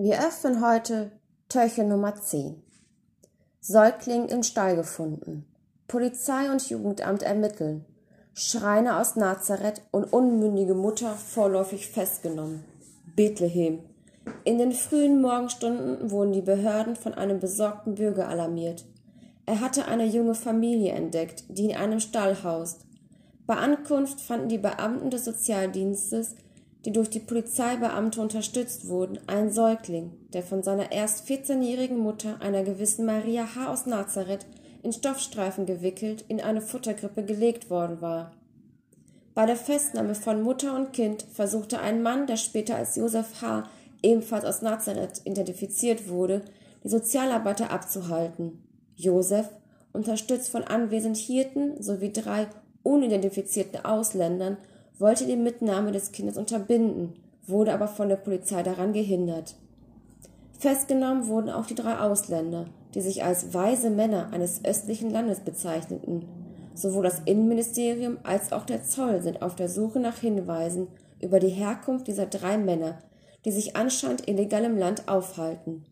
Wir öffnen heute Töche Nummer 10. Säugling im Stall gefunden. Polizei und Jugendamt ermitteln. Schreiner aus Nazareth und unmündige Mutter vorläufig festgenommen. Bethlehem. In den frühen Morgenstunden wurden die Behörden von einem besorgten Bürger alarmiert. Er hatte eine junge Familie entdeckt, die in einem Stall haust. Bei Ankunft fanden die Beamten des Sozialdienstes die durch die Polizeibeamte unterstützt wurden, ein Säugling, der von seiner erst 14-jährigen Mutter, einer gewissen Maria H. aus Nazareth, in Stoffstreifen gewickelt in eine Futterkrippe gelegt worden war. Bei der Festnahme von Mutter und Kind versuchte ein Mann, der später als Josef H., ebenfalls aus Nazareth identifiziert wurde, die Sozialarbeiter abzuhalten. Josef, unterstützt von anwesend Hirten sowie drei unidentifizierten Ausländern, wollte die Mitnahme des Kindes unterbinden, wurde aber von der Polizei daran gehindert. Festgenommen wurden auch die drei Ausländer, die sich als weise Männer eines östlichen Landes bezeichneten. Sowohl das Innenministerium als auch der Zoll sind auf der Suche nach Hinweisen über die Herkunft dieser drei Männer, die sich anscheinend illegal im Land aufhalten.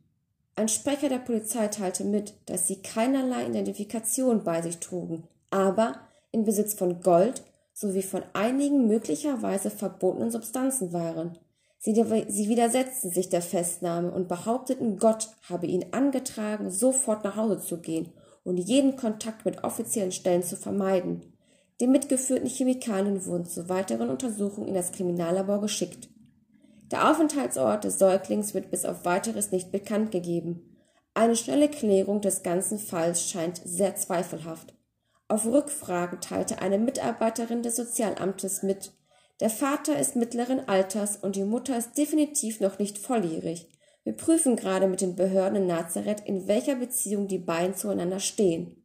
Ein Sprecher der Polizei teilte mit, dass sie keinerlei Identifikation bei sich trugen, aber in Besitz von Gold sowie von einigen möglicherweise verbotenen Substanzen waren. Sie, sie widersetzten sich der Festnahme und behaupteten, Gott habe ihn angetragen, sofort nach Hause zu gehen und jeden Kontakt mit offiziellen Stellen zu vermeiden. Die mitgeführten Chemikalien wurden zu weiteren Untersuchungen in das Kriminallabor geschickt. Der Aufenthaltsort des Säuglings wird bis auf weiteres nicht bekannt gegeben. Eine schnelle Klärung des ganzen Falls scheint sehr zweifelhaft. Auf Rückfragen teilte eine Mitarbeiterin des Sozialamtes mit, der Vater ist mittleren Alters und die Mutter ist definitiv noch nicht volljährig. Wir prüfen gerade mit den Behörden in Nazareth, in welcher Beziehung die beiden zueinander stehen.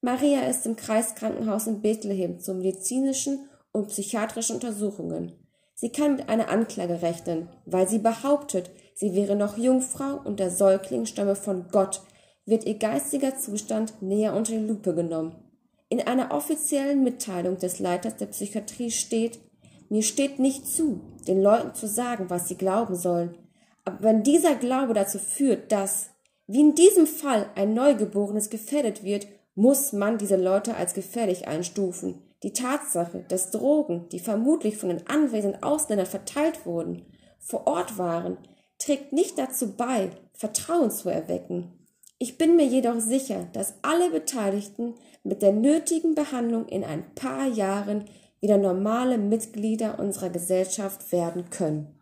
Maria ist im Kreiskrankenhaus in Bethlehem zu medizinischen und psychiatrischen Untersuchungen. Sie kann mit einer Anklage rechnen, weil sie behauptet, sie wäre noch Jungfrau und der Säugling stamme von Gott, wird ihr geistiger Zustand näher unter die Lupe genommen. In einer offiziellen Mitteilung des Leiters der Psychiatrie steht, mir steht nicht zu, den Leuten zu sagen, was sie glauben sollen. Aber wenn dieser Glaube dazu führt, dass, wie in diesem Fall, ein Neugeborenes gefährdet wird, muss man diese Leute als gefährlich einstufen. Die Tatsache, dass Drogen, die vermutlich von den anwesenden Ausländern verteilt wurden, vor Ort waren, trägt nicht dazu bei, Vertrauen zu erwecken. Ich bin mir jedoch sicher, dass alle Beteiligten mit der nötigen Behandlung in ein paar Jahren wieder normale Mitglieder unserer Gesellschaft werden können.